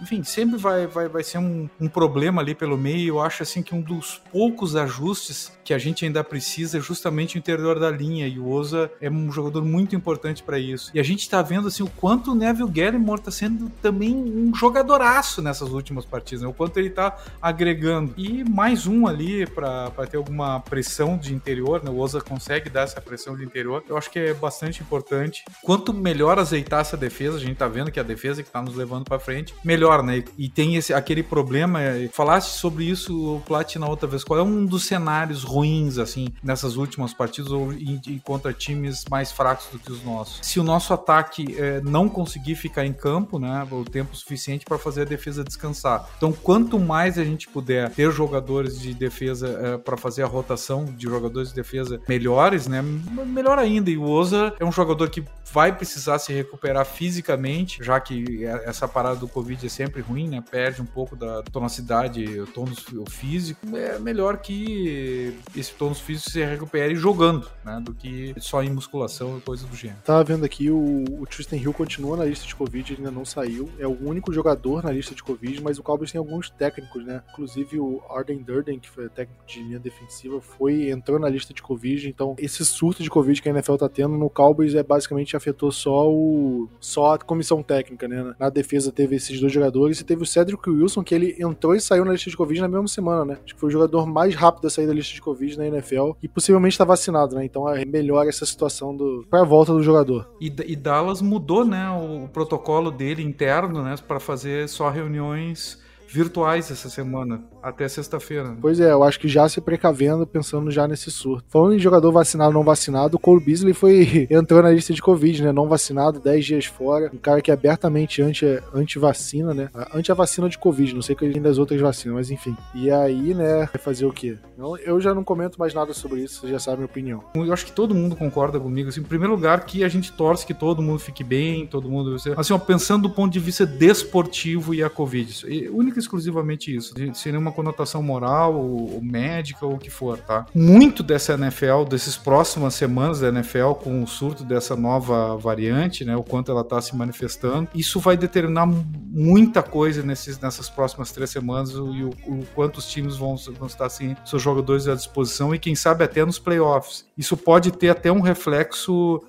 enfim, sempre vai, vai, vai ser um, um problema ali pelo meio. Eu acho assim que um dos poucos ajustes que a gente ainda precisa é justamente o interior da linha. E o Oza é um jogador muito importante para isso. E a gente tá vendo assim o quanto o Neville Gallimore tá sendo também um jogadoraço nessas últimas partidas, né? o quanto ele tá agregando. E mais um ali para ter alguma pressão de interior, né? O Oza consegue dar essa pressão de interior. Eu acho que é bastante importante. Quanto melhor azeitar essa defesa, a gente tá vendo que a defesa que tá nos levando para frente, melhor melhor, né? E tem esse, aquele problema. É, falaste sobre isso, Plat, na outra vez. Qual é um dos cenários ruins, assim, nessas últimas partidas ou em, em, contra times mais fracos do que os nossos? Se o nosso ataque é, não conseguir ficar em campo, né? O tempo suficiente para fazer a defesa descansar. Então, quanto mais a gente puder ter jogadores de defesa é, para fazer a rotação de jogadores de defesa melhores, né? Melhor ainda. E o Oza é um jogador que vai precisar se recuperar fisicamente, já que é, essa parada do Covid é sempre ruim, né? Perde um pouco da tonacidade, o tônus físico. É melhor que esse tônus físico se recupere jogando, né? Do que só em musculação e coisas do gênero. Tava vendo aqui, o, o Tristan Hill continua na lista de Covid, ele ainda não saiu. É o único jogador na lista de Covid, mas o Cowboys tem alguns técnicos, né? Inclusive o Arden Durden, que foi técnico de linha defensiva, foi entrou na lista de Covid. Então, esse surto de Covid que a NFL tá tendo no Cowboys é basicamente afetou só o só a comissão técnica, né? Na defesa teve esses dois jogadores. E teve o Cedric Wilson, que ele entrou e saiu na lista de Covid na mesma semana, né? Acho que foi o jogador mais rápido a sair da lista de Covid na NFL. E possivelmente está vacinado, né? Então é melhor essa situação do para a volta do jogador. E, e Dallas mudou, né? O protocolo dele interno, né? Para fazer só reuniões virtuais essa semana, até sexta-feira. Né? Pois é, eu acho que já se precavendo, pensando já nesse surto. Falando em jogador vacinado não vacinado, o Cole Beasley foi entrou na lista de Covid, né? Não vacinado, 10 dias fora. Um cara que é abertamente anti, anti-vacina, né? Anti a vacina de Covid, não sei que ele das outras vacinas, mas enfim. E aí, né, vai fazer o quê? Eu, eu já não comento mais nada sobre isso, você já sabe a minha opinião. Eu acho que todo mundo concorda comigo. Assim, em primeiro lugar, que a gente torce que todo mundo fique bem, todo mundo. Assim, ó, pensando do ponto de vista desportivo e a Covid. E, única exclusivamente isso, sem nenhuma conotação moral ou, ou, médica ou o que for, tá? Muito dessa NFL, dessas próximas semanas da NFL, com o surto dessa nova variante, né, o quanto ela está se manifestando, isso vai determinar muita coisa nesses, nessas próximas três semanas e o, o quanto os times vão, vão estar assim, seus jogadores à disposição e quem sabe até nos playoffs. Isso pode ter até um reflexo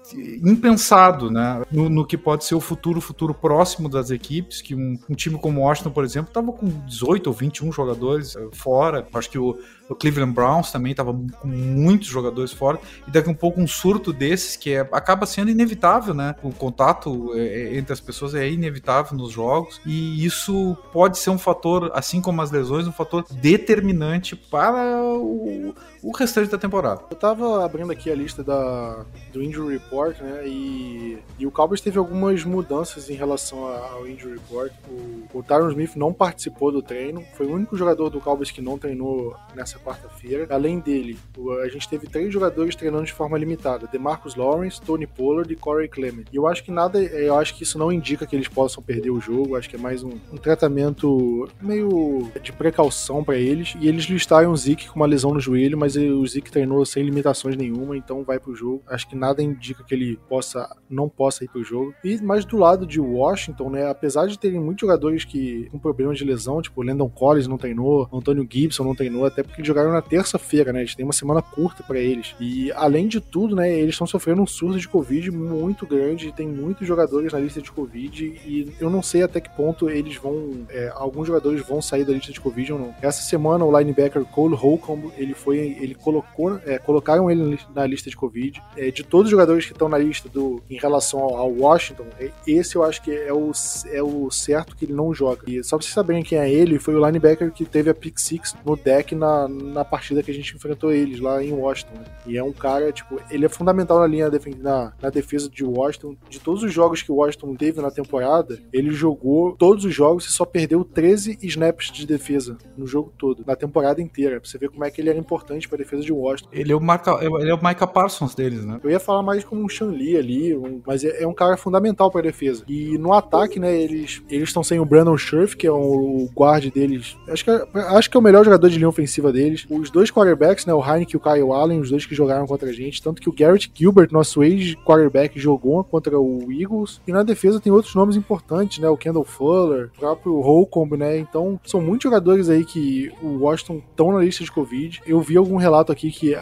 impensado, né, no, no que pode ser o futuro, futuro próximo das equipes, que um, um time como o Washington, por exemplo, estava com com 18 ou 21 jogadores eh, fora. Acho que o, o Cleveland Browns também estava com muitos jogadores fora. E daqui a um pouco um surto desses que é, acaba sendo inevitável, né? O contato é, entre as pessoas é inevitável nos jogos. E isso pode ser um fator, assim como as lesões, um fator determinante para o, o restante da temporada. Eu tava abrindo aqui a lista da, do Injury Report, né? E, e o Cowboys teve algumas mudanças em relação ao Injury Report. O, o Tyron Smith não participou do treino, foi o único jogador do Cowboys que não treinou nessa quarta-feira. Além dele, a gente teve três jogadores treinando de forma limitada: DeMarcus Lawrence, Tony Pollard e Corey Clement. E eu acho que nada, eu acho que isso não indica que eles possam perder o jogo. Acho que é mais um, um tratamento meio de precaução para eles. E eles listaram o Zeke com uma lesão no joelho, mas o Zeke treinou sem limitações nenhuma, então vai pro jogo. Acho que nada indica que ele possa, não possa ir pro jogo. E mais do lado de Washington, né? Apesar de terem muitos jogadores que com problemas de lesão, tipo Landon Collins não treinou, Antônio Gibson não treinou, até porque jogaram na terça-feira, né? Eles têm uma semana curta para eles. E além de tudo, né, eles estão sofrendo um surto de Covid muito grande, tem muitos jogadores na lista de Covid e eu não sei até que ponto eles vão, é, alguns jogadores vão sair da lista de Covid ou não. Essa semana o linebacker Cole Holcomb, ele foi, ele colocou, é, colocaram ele na lista de Covid. É, de todos os jogadores que estão na lista do, em relação ao, ao Washington, é, esse eu acho que é o, é o certo que ele não joga. E só pra vocês saberem quem é ele, foi o linebacker que teve a pick six no deck na, na partida que a gente enfrentou eles lá em Washington. Né? E é um cara, tipo, ele é fundamental na linha na, na defesa de Washington. De todos os jogos que o Washington teve na temporada, ele jogou todos os jogos e só perdeu 13 snaps de defesa no jogo todo, na temporada inteira. Pra você ver como é que ele era importante pra defesa de Washington. Ele é o, Marca, ele é o Micah Parsons deles, né? Eu ia falar mais como um Shan Lee ali, um, mas é, é, um cara fundamental pra defesa. E no ataque, né, eles estão sem o Brandon Scherf, que é o, o guard deles. Acho que, é, acho que é o melhor jogador de linha ofensiva deles. Os dois quarterbacks, né, o Heineken e o Kyle Allen, os dois que jogaram contra a gente. Tanto que o Garrett Gilbert, nosso ex-quarterback, jogou contra o Eagles. E na defesa tem outros nomes importantes, né? O Kendall Fuller, o próprio Holcomb, né? Então, são muitos jogadores aí que o Washington estão na lista de Covid. Eu vi algum relato aqui que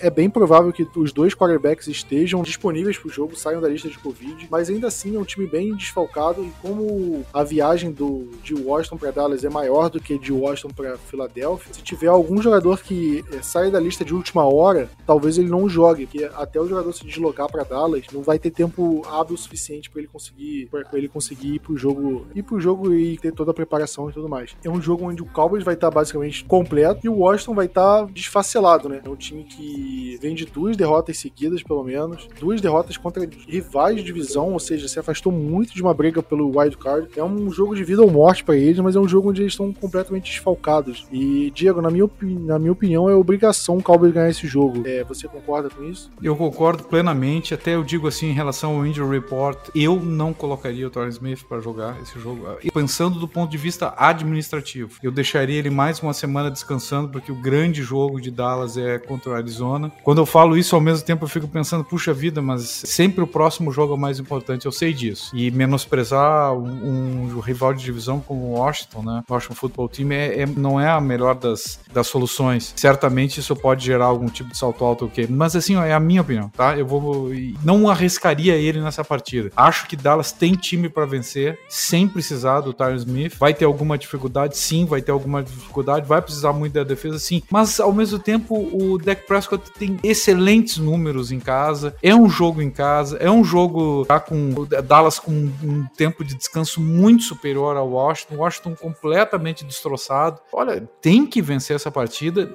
é bem provável que os dois quarterbacks estejam disponíveis para o jogo, saiam da lista de Covid, mas ainda assim é um time bem desfalcado e como a viagem do, de Washington para Dallas é maior do que de Washington para Filadélfia, se tiver algum jogador que é, saia da lista de última hora, talvez ele não jogue, porque até o jogador se deslocar para Dallas não vai ter tempo hábil suficiente para ele conseguir para ele conseguir ir pro jogo ir pro jogo e ter toda a preparação e tudo mais. É um jogo onde o Cowboys vai estar tá basicamente completo e o Washington vai estar tá desfacelado, né? É um time que vem de duas derrotas seguidas, pelo menos, duas derrotas contra rivais de divisão, ou seja, se afastou muito de uma briga pelo wild card. É um jogo de vida ou morte para eles, mas é um jogo onde eles estão completamente desfalcados. E Diego, na minha, na minha opinião, é obrigação o Cowboys ganhar esse jogo. É, você concorda com isso? Eu concordo plenamente. Até eu digo assim em relação ao injury report, eu não colocaria o Torrance Smith para jogar esse jogo. E pensando do ponto de vista administrativo, eu deixaria ele mais uma semana descansando porque o grande jogo de Dallas é contra o Arizona. Quando eu falo isso ao mesmo tempo eu fico pensando, puxa vida, mas sempre o próximo jogo é o mais importante. Eu sei disso. E menosprezar um, um rival de divisão como o Washington, né? O Washington Football Team é, é, não é a melhor das, das soluções. Certamente isso pode gerar algum tipo de salto alto, ok? Mas assim, ó, é a minha opinião, tá? Eu vou não arriscaria ele nessa partida. Acho que Dallas tem time para vencer, sem precisar do Tyron Smith. Vai ter alguma dificuldade, sim, vai ter alguma dificuldade, vai precisar muito da defesa, sim. Mas ao mesmo tempo, o Dak Prescott tem excelentes números em casa. É um jogo em casa, é um jogo tá, com Dallas com um tempo de descanso muito superior ao Washington. Washington completamente destroçado. Olha, tem que vencer essa partida.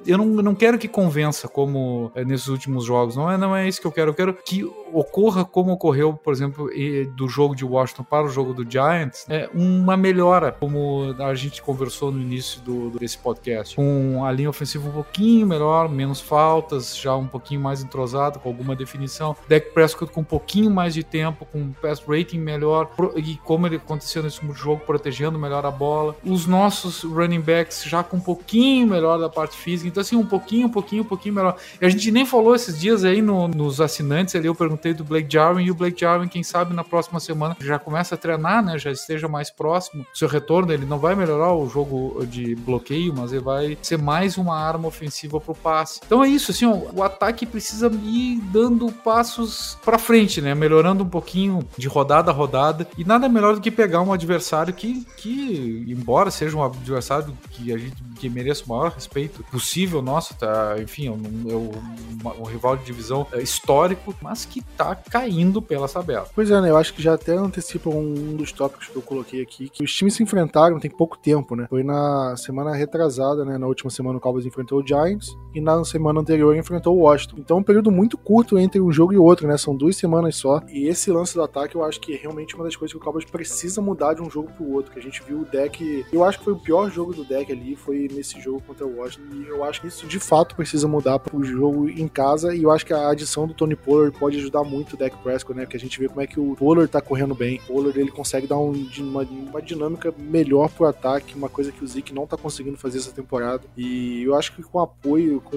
Eu não, não quero que convença como é, nesses últimos jogos. Não é, não é isso que eu quero. Eu quero que ocorra como ocorreu, por exemplo, do jogo de Washington para o jogo do Giants, é uma melhora, como a gente conversou no início do, desse podcast, com a linha ofensiva um pouquinho melhor, menos faltas, já um pouquinho mais entrosado, com alguma definição, Dak Prescott com um pouquinho mais de tempo, com um pass rating melhor, e como ele aconteceu nesse jogo, protegendo melhor a bola, os nossos running backs já com um pouquinho melhor da parte física, então assim, um pouquinho, um pouquinho, um pouquinho melhor. E a gente nem falou esses dias aí no, nos assinantes ali, eu perguntei do Blake Jarwin e o Blake Jarwin, quem sabe na próxima semana já começa a treinar, né? Já esteja mais próximo. Seu retorno, ele não vai melhorar o jogo de bloqueio, mas ele vai ser mais uma arma ofensiva pro passe. Então é isso, assim, ó, o ataque precisa ir dando passos para frente, né? Melhorando um pouquinho de rodada a rodada. E nada melhor do que pegar um adversário que, que embora seja um adversário que a gente que mereça o maior respeito possível nosso, tá? Enfim, é um, um, um rival de divisão é, histórico, mas que tá caindo pela tabela. Pois é, né? Eu acho que já até antecipa um dos tópicos que eu coloquei aqui, que os times se enfrentaram tem pouco tempo, né? Foi na semana retrasada, né? Na última semana o Cowboys enfrentou o Giants e na semana anterior enfrentou o Washington. Então um período muito curto entre um jogo e outro, né? São duas semanas só. E esse lance do ataque eu acho que é realmente uma das coisas que o Cowboys precisa mudar de um jogo pro outro. Que a gente viu o deck. Eu acho que foi o pior jogo do deck ali, foi nesse jogo contra o Washington. E eu acho que isso de fato precisa mudar pro jogo em casa. E eu acho que a adição do Tony Pollard pode ajudar muito o Dak Prescott, né? Porque a gente vê como é que o Pollard tá correndo bem. O Pollard ele consegue dar um, uma, uma dinâmica melhor pro ataque, uma coisa que o Zeke não tá conseguindo fazer essa temporada. E eu acho que com apoio, com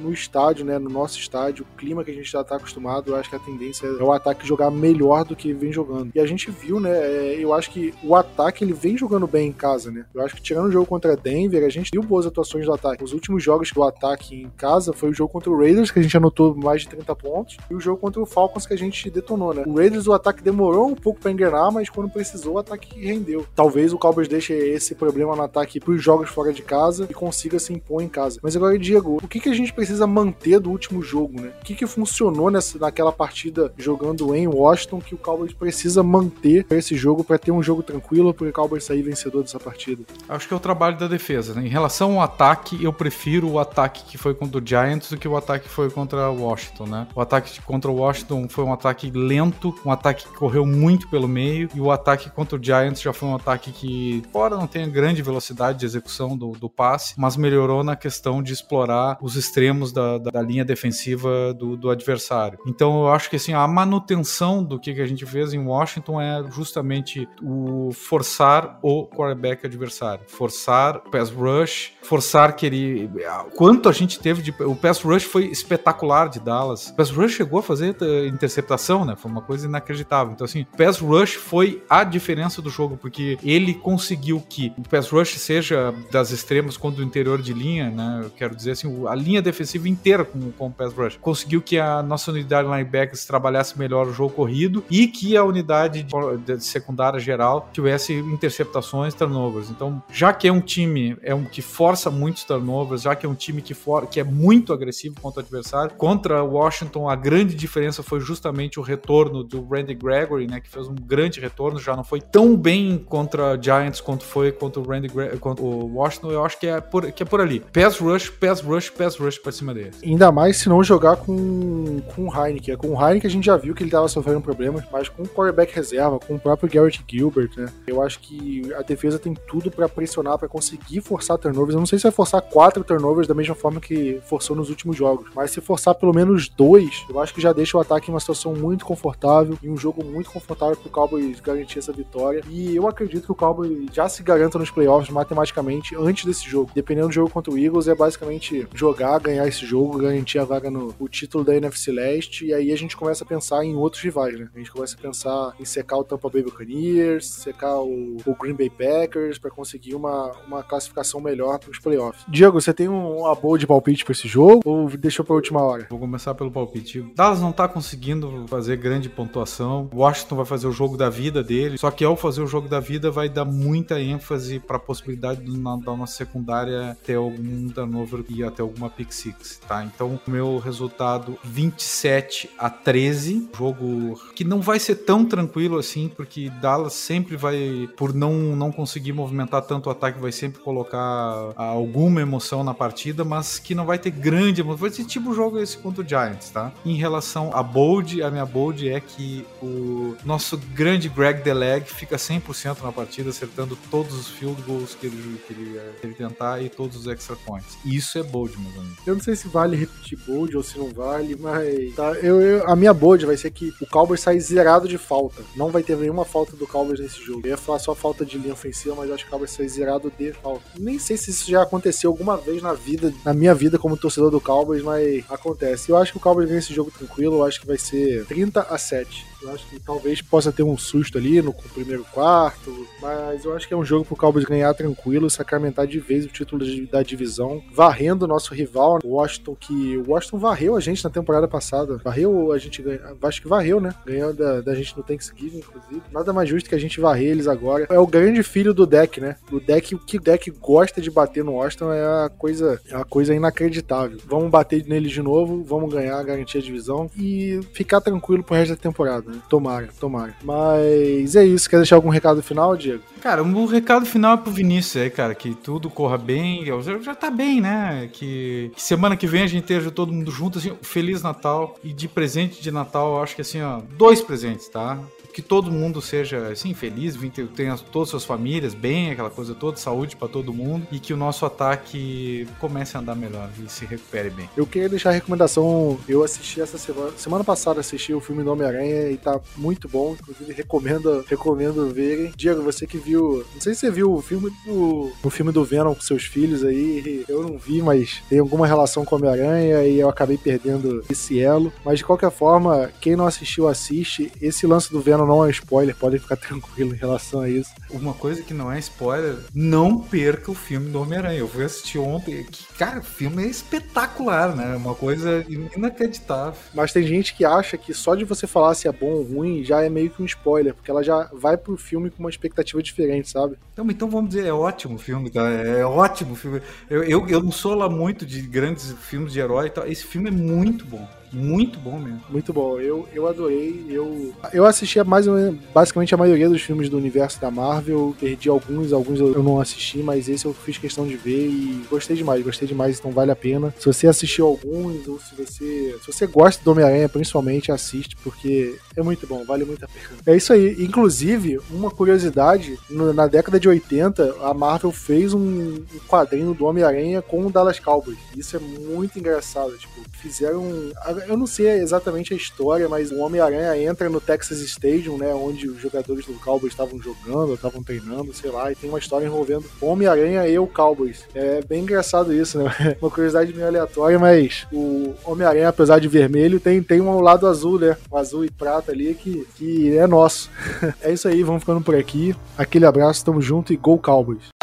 no estádio, né? No nosso estádio, o clima que a gente já tá acostumado, eu acho que a tendência é o ataque jogar melhor do que vem jogando. E a gente viu, né? É, eu acho que o ataque ele vem jogando bem em casa, né? Eu acho que tirando o jogo contra Denver, a gente viu boas atuações do ataque. Os últimos jogos do ataque em casa foi o jogo contra o Raiders, que a gente anotou mais de 30 pontos, e o jogo contra o Falcons que a gente detonou, né? O Raiders, o ataque demorou um pouco para engrenar, mas quando precisou, o ataque rendeu. Talvez o Cowboys deixe esse problema no ataque pros jogos fora de casa e consiga se impor em casa. Mas agora, Diego, o que, que a gente precisa manter do último jogo, né? O que, que funcionou nessa, naquela partida jogando em Washington que o Cowboys precisa manter para esse jogo, para ter um jogo tranquilo, para o Cowboys sair vencedor dessa partida? Acho que é o trabalho da defesa, né? Em relação ao ataque, eu prefiro o ataque que foi contra o Giants do que o ataque que foi contra o Washington, né? O ataque contra o Washington foi um ataque lento, um ataque que correu muito pelo meio, e o ataque contra o Giants já foi um ataque que, fora não tem grande velocidade de execução do, do passe, mas melhorou na questão de explorar os extremos da, da, da linha defensiva do, do, adversário. Então eu acho que assim, a manutenção do que, que a gente fez em Washington é justamente o forçar o quarterback adversário, forçar o pass rush, forçar que ele. Quanto a gente teve de. O pass rush foi espetacular de Dallas. O pass rush chegou a fazer eh, interceptação, né? Foi uma coisa inacreditável. Então, assim, o pass rush foi a diferença do jogo, porque ele conseguiu que o pass rush seja das extremas quanto do interior de linha, né? Eu quero dizer assim, a linha defensiva inteira com, com o pass rush. Conseguiu que a nossa unidade linebackers trabalhasse melhor o jogo corrido e que a unidade de, de secundária geral tivesse interceptações, turnovers. Então, já que é um time é um que força muitos turnovers, já que é um time que, for, que é muito agressivo contra o adversário, contra o Washington a grande diferença foi justamente o retorno do Randy Gregory, né, que fez um grande retorno, já não foi tão bem contra Giants quanto foi contra o Randy contra o Washington. Eu acho que é por, que é por ali. Pass rush, pass rush, pass rush pra cima dele. Ainda mais se não jogar com, com o Heineken. Com o Heineken a gente já viu que ele tava sofrendo problemas, mas com o quarterback reserva, com o próprio Garrett Gilbert, né? Eu acho que a defesa tem tudo para pressionar, para conseguir forçar turnovers. Eu não sei se vai forçar quatro turnovers da mesma forma que forçou nos últimos jogos, mas se forçar pelo menos dois, eu acho que já deixa o ataque em uma situação muito confortável e um jogo muito confortável pro Cowboys garantir essa vitória. E eu acredito que o Cowboys já se garanta nos playoffs matematicamente antes desse jogo. Dependendo do jogo contra o Eagles, é basicamente jogar, ganhar esse jogo, garantir a vaga no o título da NFC Leste, e aí a gente começa a pensar em outros rivais, né? A gente começa a pensar em secar o Tampa Bay Buccaneers, secar o, o Green Bay Packers para conseguir uma, uma classificação melhor os playoffs. Diego, você tem um, uma boa de palpite para esse jogo ou deixou para última hora? Vou começar pelo palpite. Dallas não tá conseguindo fazer grande pontuação. Washington vai fazer o jogo da vida dele, só que ao fazer o jogo da vida vai dar muita ênfase para a possibilidade do, na, da nossa secundária ter algum turnover e até alguma pick six, tá? Então, o meu resultado 27 a 13, jogo que não vai ser tão tranquilo assim, porque Dallas sempre vai por não não conseguir movimentar tanto o ataque, vai sempre colocar alguma emoção na partida, mas que não vai ter grande emoção. Vai ser tipo o jogo esse contra o Giants, tá? Em relação a bold, a minha bold é que o nosso grande Greg Deleg fica 100% na partida, acertando todos os field goals que ele, que ele, que ele tentar e todos os extra points. Isso é bold, meus amigos. Eu não sei se vale repetir bold ou se não vale, mas tá, eu, eu, a minha bold vai ser que o Cowboys sai zerado de falta. Não vai ter nenhuma falta do Cowboys nesse jogo. Eu ia falar só falta de linha ofensiva, mas acho que o Cowboys sai zerado de falta. Nem sei se isso já aconteceu alguma vez na vida, na minha vida como torcedor do Cowboys, mas acontece. Eu acho que o Cowboys ganha esse jogo tranquilo, eu acho que vai ser 30 a 7. Eu acho que talvez possa ter um susto ali no primeiro quarto, mas eu acho que é um jogo pro Cowboys ganhar tranquilo, sacramentar de vez o título da divisão, varrendo o nosso rival, Washington, que o Washington varreu a gente na temporada passada. Varreu, a gente ganha, acho que varreu, né? Ganhou da, da gente no Thanksgiving, inclusive. Nada mais justo que a gente varrer eles agora. É o grande filho do deck, né? O deck, o que o deck gosta de bater no Washington é a coisa, é uma coisa inacreditável. Vamos bater neles de novo, vamos ganhar, garantir a divisão e ficar tranquilo pro resto da temporada. Né? Tomara, tomara. Mas é isso. Quer deixar algum recado final, Diego? Cara, o recado final é pro Vinícius aí, cara, que tudo corra bem. Já, já tá bem, né? Que, que, semana que vem a gente esteja todo mundo junto, assim, Feliz Natal. E de presente de Natal, acho que assim, ó, dois presentes, tá? Que todo mundo seja assim feliz, tenha todas as suas famílias bem, aquela coisa toda, saúde para todo mundo e que o nosso ataque comece a andar melhor e se recupere bem. Eu queria deixar a recomendação, eu assisti essa semana, semana passada assisti o filme do Homem-Aranha e tá muito bom, inclusive recomendo, recomendo verem. Diego, você que viu, não sei se você viu o filme do o filme do Venom com seus filhos aí, eu não vi, mas tem alguma relação com Homem-Aranha e eu acabei perdendo esse elo, mas de qualquer forma, quem não assistiu assiste. Esse lance do Venom não é spoiler, podem ficar tranquilo em relação a isso. Uma coisa que não é spoiler, não perca o filme do Homem-Aranha. Eu fui assistir ontem, que, cara, o filme é espetacular, né? Uma coisa inacreditável. Mas tem gente que acha que só de você falar se é bom ou ruim já é meio que um spoiler, porque ela já vai pro filme com uma expectativa diferente, sabe? Então, então vamos dizer, é ótimo o filme, tá? É ótimo o filme. Eu, eu, eu não sou lá muito de grandes filmes de herói e tal. Esse filme é muito bom. Muito bom mesmo. Muito bom. Eu, eu adorei. Eu, eu assisti mais basicamente a maioria dos filmes do universo da Marvel. Perdi alguns, alguns eu não assisti, mas esse eu fiz questão de ver e gostei demais, gostei demais, então vale a pena. Se você assistiu alguns, ou se você. Se você gosta do Homem-Aranha, principalmente, assiste, porque é muito bom, vale muito a pena. É isso aí. Inclusive, uma curiosidade, na década de 80, a Marvel fez um quadrinho do Homem-Aranha com o Dallas Cowboys. Isso é muito engraçado. Tipo, fizeram eu não sei exatamente a história, mas o Homem-Aranha entra no Texas Stadium, né, onde os jogadores do Cowboys estavam jogando, estavam treinando, sei lá, e tem uma história envolvendo Homem-Aranha e o Cowboys. É bem engraçado isso, né? Uma curiosidade meio aleatória, mas o Homem-Aranha, apesar de vermelho, tem, tem um lado azul, né? O azul e prata ali que, que é nosso. é isso aí, vamos ficando por aqui. Aquele abraço, tamo junto e Go Cowboys!